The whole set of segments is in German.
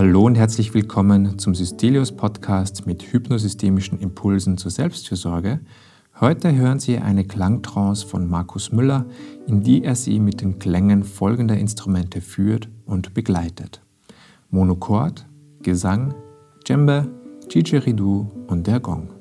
Hallo und herzlich willkommen zum Systelius Podcast mit hypnosystemischen Impulsen zur Selbstfürsorge. Heute hören Sie eine Klangtrance von Markus Müller, in die er Sie mit den Klängen folgender Instrumente führt und begleitet. Monochord, Gesang, Djembe, Didgeridoo und der Gong.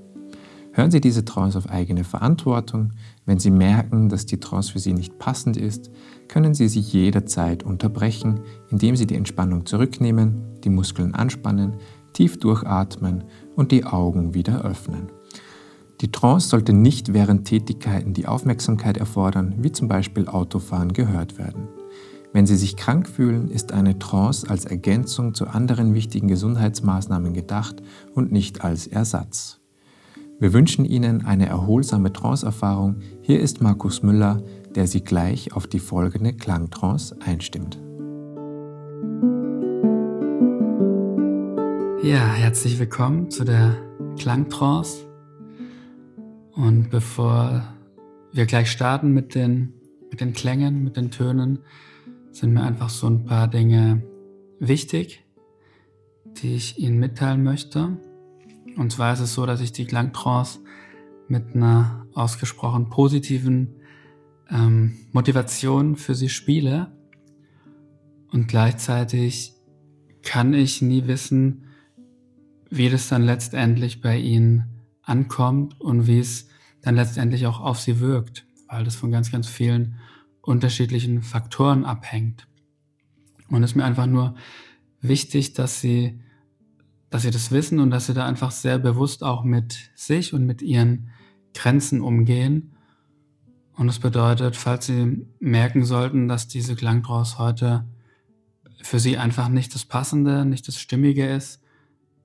Hören Sie diese Trance auf eigene Verantwortung. Wenn Sie merken, dass die Trance für Sie nicht passend ist, können Sie sie jederzeit unterbrechen, indem Sie die Entspannung zurücknehmen, die Muskeln anspannen, tief durchatmen und die Augen wieder öffnen. Die Trance sollte nicht während Tätigkeiten die Aufmerksamkeit erfordern, wie zum Beispiel Autofahren, gehört werden. Wenn Sie sich krank fühlen, ist eine Trance als Ergänzung zu anderen wichtigen Gesundheitsmaßnahmen gedacht und nicht als Ersatz. Wir wünschen Ihnen eine erholsame Trance-Erfahrung. Hier ist Markus Müller, der Sie gleich auf die folgende Klangtrance einstimmt. Ja, herzlich willkommen zu der Klangtrance. Und bevor wir gleich starten mit den, mit den Klängen, mit den Tönen, sind mir einfach so ein paar Dinge wichtig, die ich Ihnen mitteilen möchte. Und zwar ist es so, dass ich die Klangtrance mit einer ausgesprochen positiven ähm, Motivation für sie spiele. Und gleichzeitig kann ich nie wissen, wie das dann letztendlich bei ihnen ankommt und wie es dann letztendlich auch auf sie wirkt, weil das von ganz, ganz vielen unterschiedlichen Faktoren abhängt. Und es ist mir einfach nur wichtig, dass sie dass sie das wissen und dass sie da einfach sehr bewusst auch mit sich und mit ihren Grenzen umgehen. Und das bedeutet, falls Sie merken sollten, dass diese Klangtrance heute für Sie einfach nicht das Passende, nicht das Stimmige ist,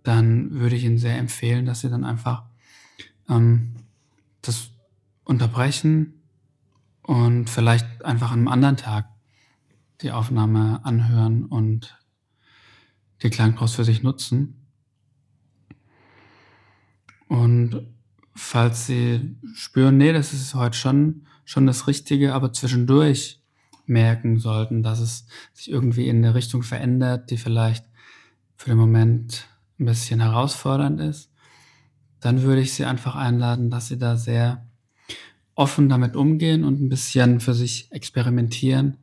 dann würde ich Ihnen sehr empfehlen, dass Sie dann einfach ähm, das unterbrechen und vielleicht einfach an einem anderen Tag die Aufnahme anhören und die Klangtrance für sich nutzen. Und falls Sie spüren, nee, das ist heute schon, schon das Richtige, aber zwischendurch merken sollten, dass es sich irgendwie in eine Richtung verändert, die vielleicht für den Moment ein bisschen herausfordernd ist, dann würde ich Sie einfach einladen, dass Sie da sehr offen damit umgehen und ein bisschen für sich experimentieren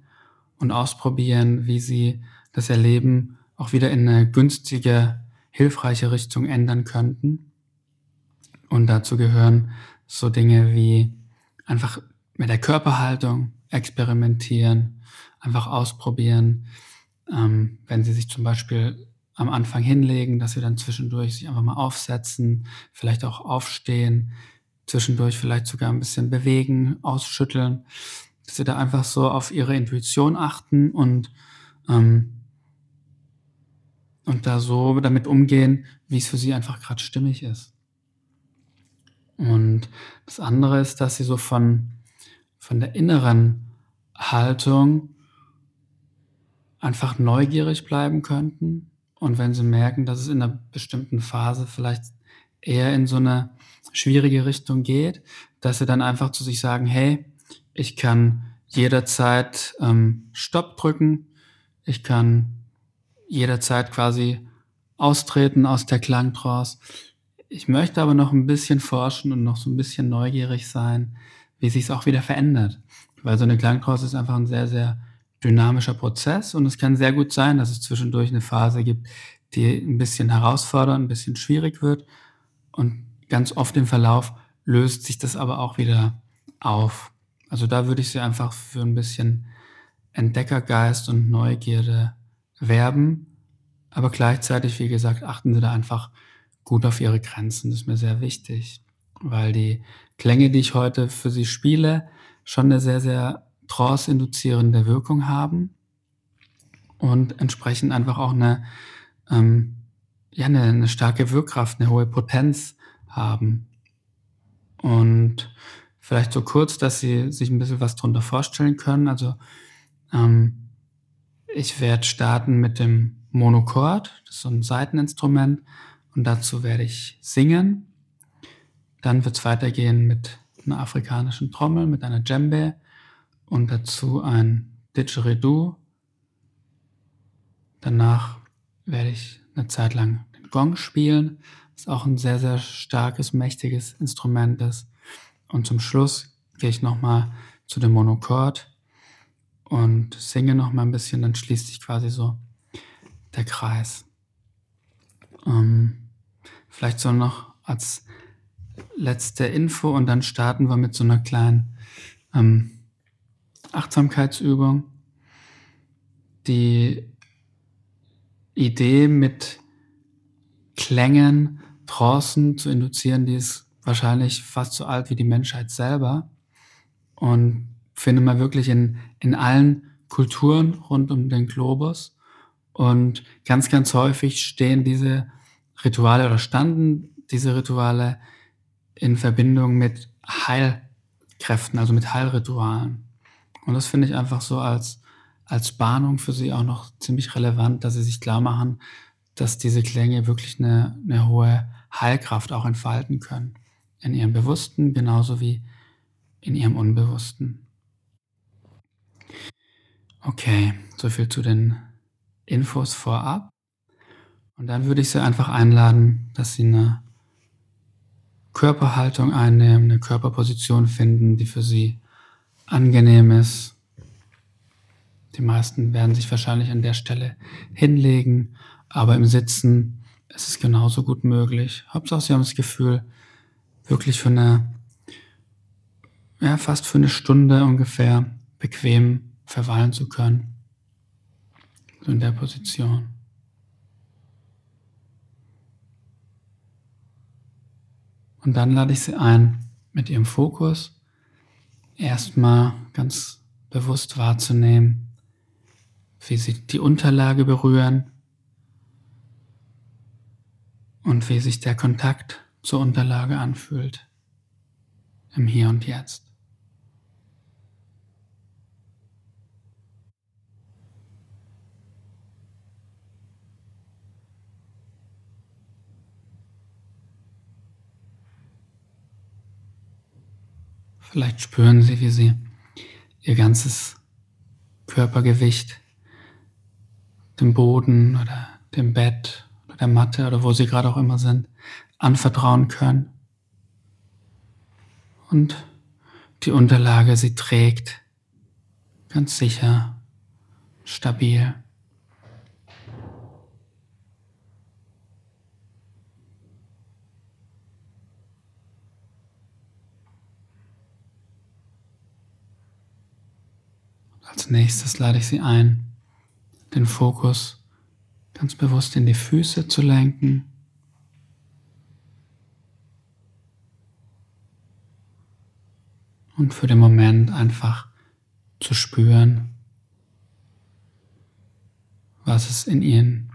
und ausprobieren, wie Sie das Erleben auch wieder in eine günstige, hilfreiche Richtung ändern könnten. Und dazu gehören so Dinge wie einfach mit der Körperhaltung experimentieren, einfach ausprobieren. Ähm, wenn Sie sich zum Beispiel am Anfang hinlegen, dass Sie dann zwischendurch sich einfach mal aufsetzen, vielleicht auch aufstehen, zwischendurch vielleicht sogar ein bisschen bewegen, ausschütteln, dass Sie da einfach so auf Ihre Intuition achten und ähm, und da so damit umgehen, wie es für Sie einfach gerade stimmig ist. Und das andere ist, dass sie so von, von der inneren Haltung einfach neugierig bleiben könnten. Und wenn sie merken, dass es in einer bestimmten Phase vielleicht eher in so eine schwierige Richtung geht, dass sie dann einfach zu sich sagen, hey, ich kann jederzeit ähm, Stopp drücken, ich kann jederzeit quasi austreten aus der Klangtrance, ich möchte aber noch ein bisschen forschen und noch so ein bisschen neugierig sein, wie sich es auch wieder verändert. Weil so eine Klangtrance ist einfach ein sehr, sehr dynamischer Prozess und es kann sehr gut sein, dass es zwischendurch eine Phase gibt, die ein bisschen herausfordernd, ein bisschen schwierig wird und ganz oft im Verlauf löst sich das aber auch wieder auf. Also da würde ich sie einfach für ein bisschen Entdeckergeist und Neugierde werben, aber gleichzeitig, wie gesagt, achten Sie da einfach gut auf ihre Grenzen. Das ist mir sehr wichtig, weil die Klänge, die ich heute für sie spiele, schon eine sehr, sehr trance-induzierende Wirkung haben und entsprechend einfach auch eine, ähm, ja, eine, eine starke Wirkkraft, eine hohe Potenz haben. Und vielleicht so kurz, dass Sie sich ein bisschen was darunter vorstellen können. Also ähm, ich werde starten mit dem Monochord, das ist so ein Seiteninstrument, und dazu werde ich singen. Dann wird es weitergehen mit einer afrikanischen Trommel, mit einer Djembe und dazu ein Didgeridoo. Danach werde ich eine Zeit lang den Gong spielen, was auch ein sehr, sehr starkes, mächtiges Instrument ist. Und zum Schluss gehe ich nochmal zu dem Monochord und singe nochmal ein bisschen, dann schließt sich quasi so der Kreis. Ähm, vielleicht so noch als letzte Info und dann starten wir mit so einer kleinen ähm, Achtsamkeitsübung. Die Idee mit Klängen, Trancen zu induzieren, die ist wahrscheinlich fast so alt wie die Menschheit selber und findet man wirklich in, in allen Kulturen rund um den Globus. Und ganz, ganz häufig stehen diese Rituale oder standen diese Rituale in Verbindung mit Heilkräften, also mit Heilritualen. Und das finde ich einfach so als, als Bahnung für sie auch noch ziemlich relevant, dass sie sich klar machen, dass diese Klänge wirklich eine, eine hohe Heilkraft auch entfalten können. In ihrem Bewussten genauso wie in ihrem Unbewussten. Okay, soviel zu den Infos vorab. Und dann würde ich Sie einfach einladen, dass Sie eine Körperhaltung einnehmen, eine Körperposition finden, die für Sie angenehm ist. Die meisten werden sich wahrscheinlich an der Stelle hinlegen, aber im Sitzen ist es genauso gut möglich. Hauptsache, Sie haben das Gefühl, wirklich für eine, ja, fast für eine Stunde ungefähr bequem verweilen zu können. So in der Position. Und dann lade ich Sie ein, mit Ihrem Fokus erstmal ganz bewusst wahrzunehmen, wie Sie die Unterlage berühren und wie sich der Kontakt zur Unterlage anfühlt im Hier und Jetzt. Vielleicht spüren Sie, wie Sie Ihr ganzes Körpergewicht dem Boden oder dem Bett oder der Matte oder wo Sie gerade auch immer sind, anvertrauen können. Und die Unterlage sie trägt, ganz sicher, stabil. Als nächstes lade ich Sie ein, den Fokus ganz bewusst in die Füße zu lenken. Und für den Moment einfach zu spüren, was es in ihren,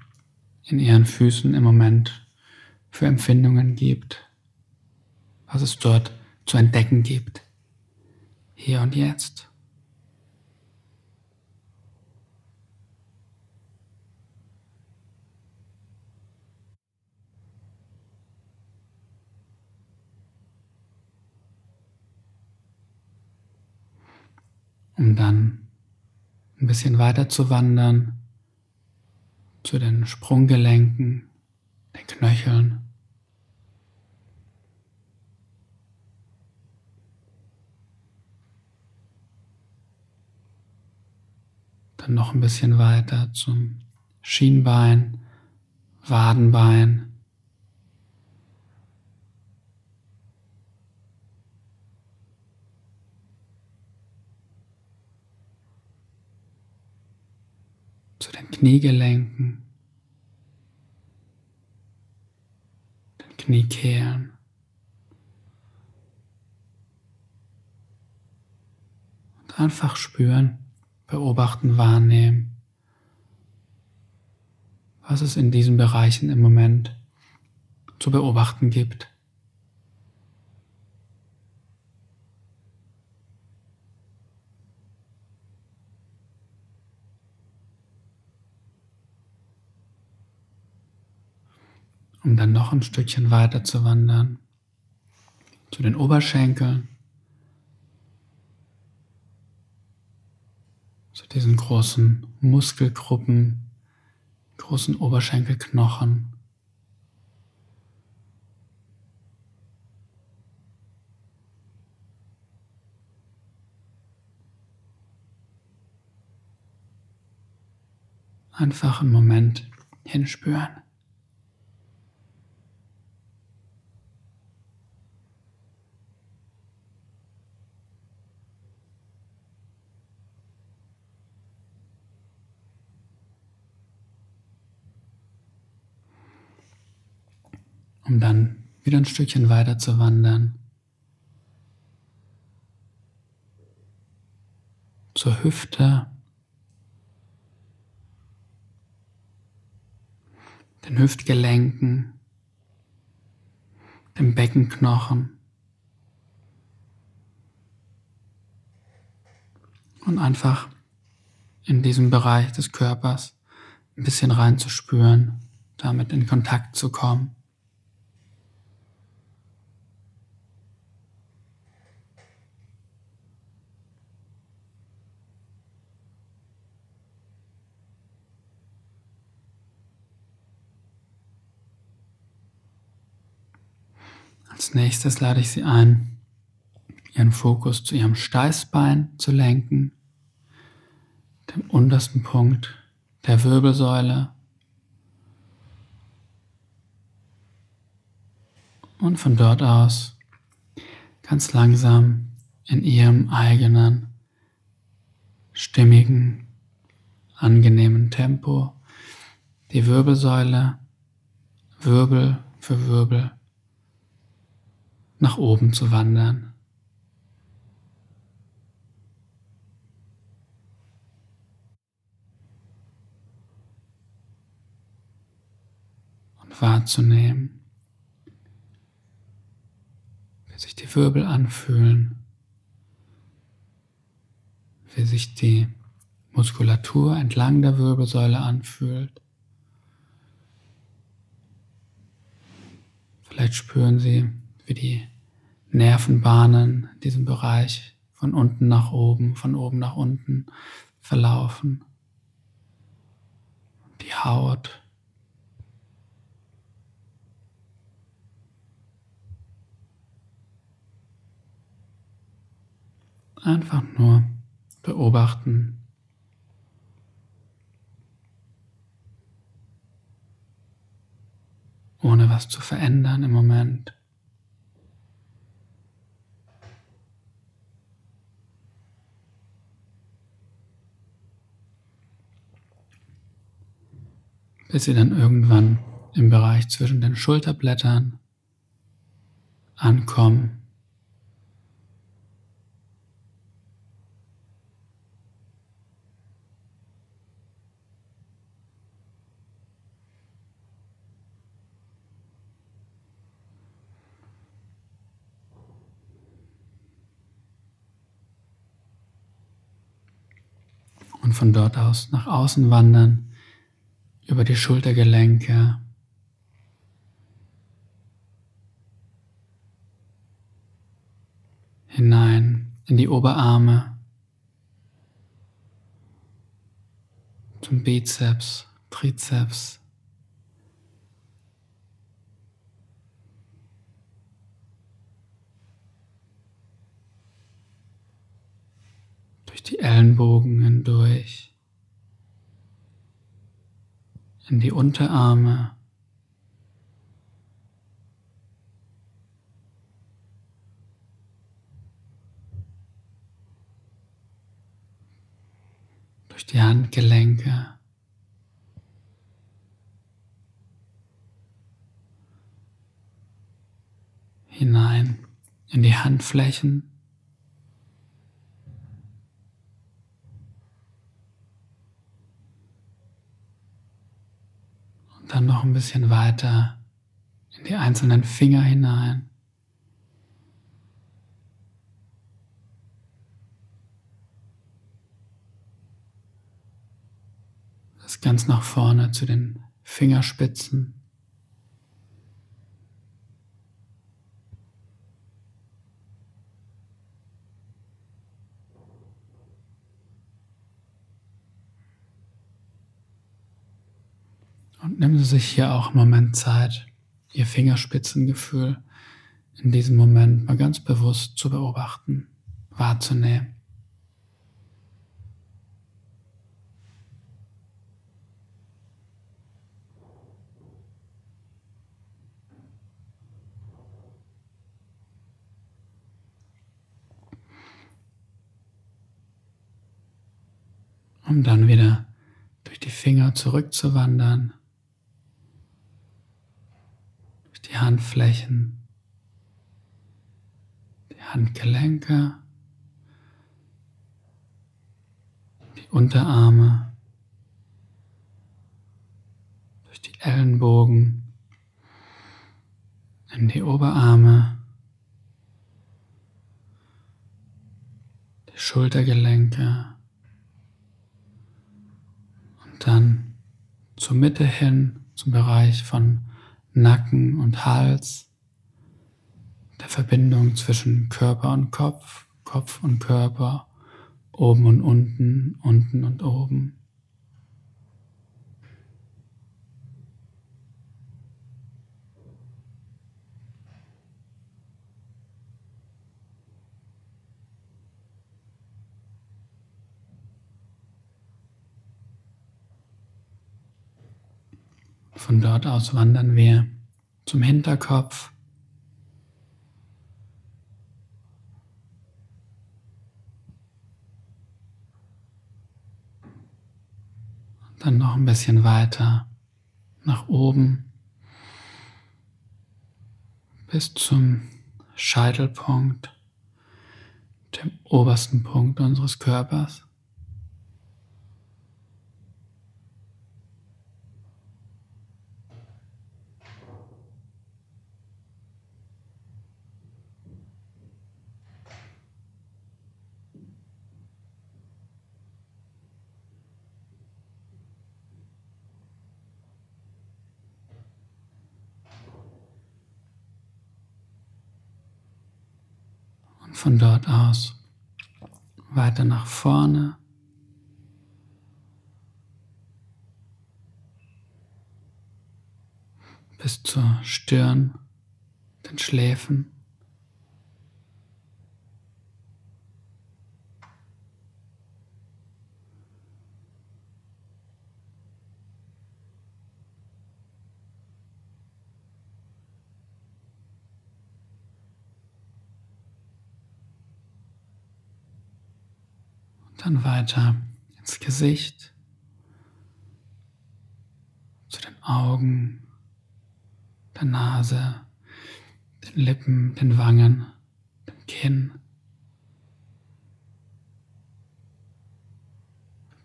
in ihren Füßen im Moment für Empfindungen gibt, was es dort zu entdecken gibt, hier und jetzt. Um dann ein bisschen weiter zu wandern zu den Sprunggelenken, den Knöcheln. Dann noch ein bisschen weiter zum Schienbein, Wadenbein, zu den Kniegelenken, den Kniekehlen. Und einfach spüren, beobachten, wahrnehmen, was es in diesen Bereichen im Moment zu beobachten gibt. Um dann noch ein Stückchen weiter zu wandern zu den Oberschenkeln, zu diesen großen Muskelgruppen, großen Oberschenkelknochen. Einfach einen Moment hinspüren. Um dann wieder ein Stückchen weiter zu wandern. Zur Hüfte, den Hüftgelenken, dem Beckenknochen und einfach in diesem Bereich des Körpers ein bisschen reinzuspüren, damit in Kontakt zu kommen. Als nächstes lade ich Sie ein, Ihren Fokus zu Ihrem Steißbein zu lenken, dem untersten Punkt der Wirbelsäule. Und von dort aus ganz langsam in Ihrem eigenen, stimmigen, angenehmen Tempo die Wirbelsäule Wirbel für Wirbel nach oben zu wandern. Und wahrzunehmen, wie sich die Wirbel anfühlen, wie sich die Muskulatur entlang der Wirbelsäule anfühlt. Vielleicht spüren Sie, wie die Nervenbahnen in diesem Bereich von unten nach oben, von oben nach unten verlaufen. Die Haut. Einfach nur beobachten. Ohne was zu verändern im Moment. Bis sie dann irgendwann im Bereich zwischen den Schulterblättern ankommen. Und von dort aus nach außen wandern über die Schultergelenke. hinein in die Oberarme, zum Bizeps, Trizeps. Durch die Ellenbogen hindurch. In die Unterarme. Durch die Handgelenke. hinein in die Handflächen. Dann noch ein bisschen weiter in die einzelnen Finger hinein. Das ganz nach vorne zu den Fingerspitzen. Und nehmen Sie sich hier auch einen Moment Zeit, Ihr Fingerspitzengefühl in diesem Moment mal ganz bewusst zu beobachten, wahrzunehmen. um dann wieder durch die Finger zurückzuwandern, durch die Handflächen, die Handgelenke, die Unterarme, durch die Ellenbogen, in die Oberarme, die Schultergelenke, dann zur Mitte hin, zum Bereich von Nacken und Hals, der Verbindung zwischen Körper und Kopf, Kopf und Körper, oben und unten, unten und oben. Von dort aus wandern wir zum Hinterkopf. Und dann noch ein bisschen weiter nach oben bis zum Scheitelpunkt, dem obersten Punkt unseres Körpers. von dort aus weiter nach vorne. bis zur Stirn, den Schläfen. Dann weiter ins Gesicht, zu den Augen, der Nase, den Lippen, den Wangen, dem Kinn,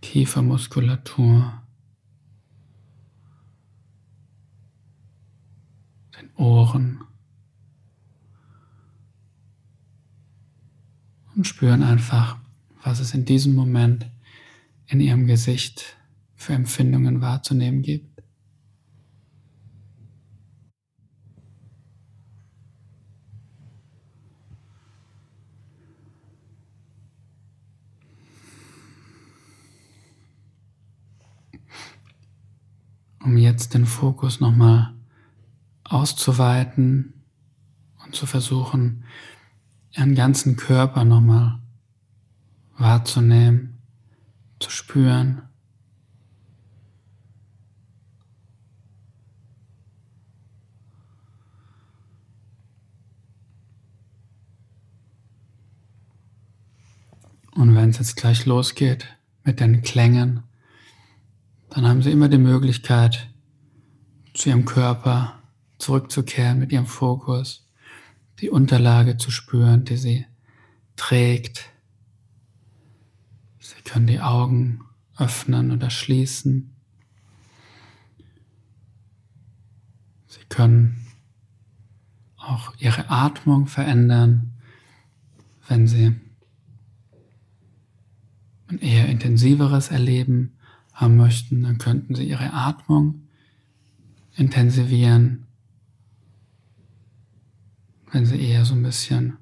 Kiefermuskulatur, den Ohren. Und spüren einfach, was es in diesem Moment in ihrem Gesicht für Empfindungen wahrzunehmen gibt. Um jetzt den Fokus nochmal auszuweiten und zu versuchen, ihren ganzen Körper nochmal wahrzunehmen, zu spüren. Und wenn es jetzt gleich losgeht mit den Klängen, dann haben Sie immer die Möglichkeit, zu Ihrem Körper zurückzukehren mit Ihrem Fokus, die Unterlage zu spüren, die Sie trägt, Sie können die Augen öffnen oder schließen. Sie können auch Ihre Atmung verändern, wenn Sie ein eher intensiveres Erleben haben möchten, dann könnten Sie Ihre Atmung intensivieren. Wenn Sie eher so ein bisschen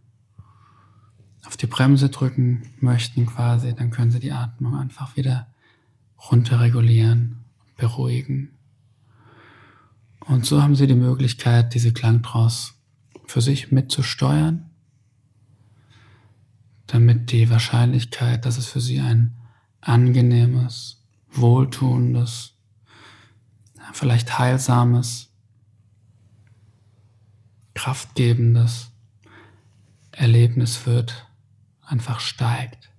auf die Bremse drücken möchten quasi, dann können Sie die Atmung einfach wieder runterregulieren, beruhigen. Und so haben Sie die Möglichkeit, diese Klangtrance für sich mitzusteuern, damit die Wahrscheinlichkeit, dass es für Sie ein angenehmes, wohltuendes, vielleicht heilsames, kraftgebendes Erlebnis wird, einfach steigt.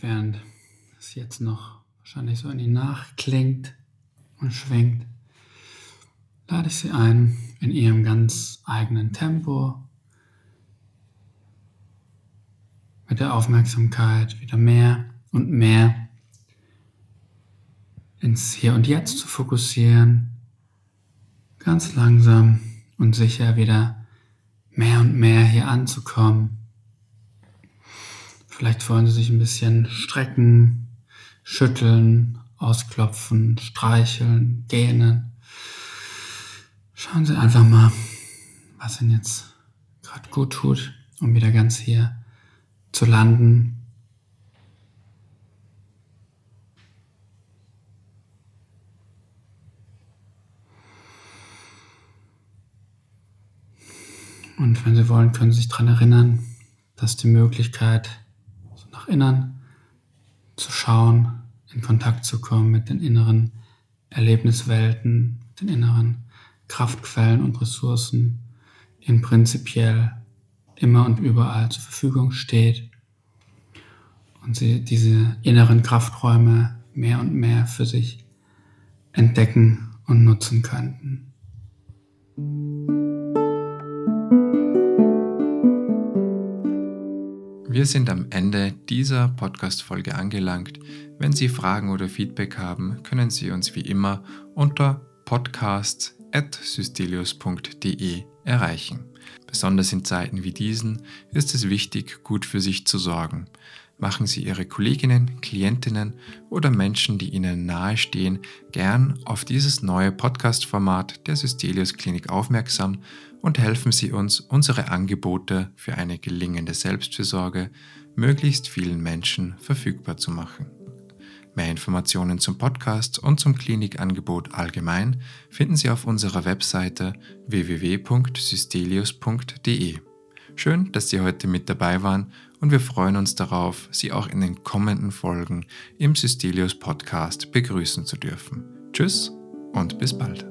Während es jetzt noch wahrscheinlich so in die Nacht klingt und schwingt, lade ich Sie ein, in Ihrem ganz eigenen Tempo mit der Aufmerksamkeit wieder mehr und mehr ins Hier und Jetzt zu fokussieren, ganz langsam und sicher wieder mehr und mehr hier anzukommen. Vielleicht wollen Sie sich ein bisschen strecken, schütteln, ausklopfen, streicheln, gähnen. Schauen Sie einfach mal, was Ihnen jetzt gerade gut tut, um wieder ganz hier zu landen. Und wenn Sie wollen, können Sie sich daran erinnern, dass die Möglichkeit, innen zu schauen, in Kontakt zu kommen mit den inneren Erlebniswelten, den inneren Kraftquellen und Ressourcen, ihnen prinzipiell immer und überall zur Verfügung steht und sie diese inneren Krafträume mehr und mehr für sich entdecken und nutzen könnten. Wir sind am Ende dieser Podcast-Folge angelangt. Wenn Sie Fragen oder Feedback haben, können Sie uns wie immer unter podcasts.systelius.de erreichen. Besonders in Zeiten wie diesen ist es wichtig, gut für sich zu sorgen. Machen Sie Ihre Kolleginnen, Klientinnen oder Menschen, die Ihnen nahestehen, gern auf dieses neue Podcast-Format der Systelius Klinik aufmerksam und helfen Sie uns, unsere Angebote für eine gelingende Selbstfürsorge möglichst vielen Menschen verfügbar zu machen. Mehr Informationen zum Podcast und zum Klinikangebot allgemein finden Sie auf unserer Webseite www.systelius.de. Schön, dass Sie heute mit dabei waren und wir freuen uns darauf, Sie auch in den kommenden Folgen im Systelius Podcast begrüßen zu dürfen. Tschüss und bis bald.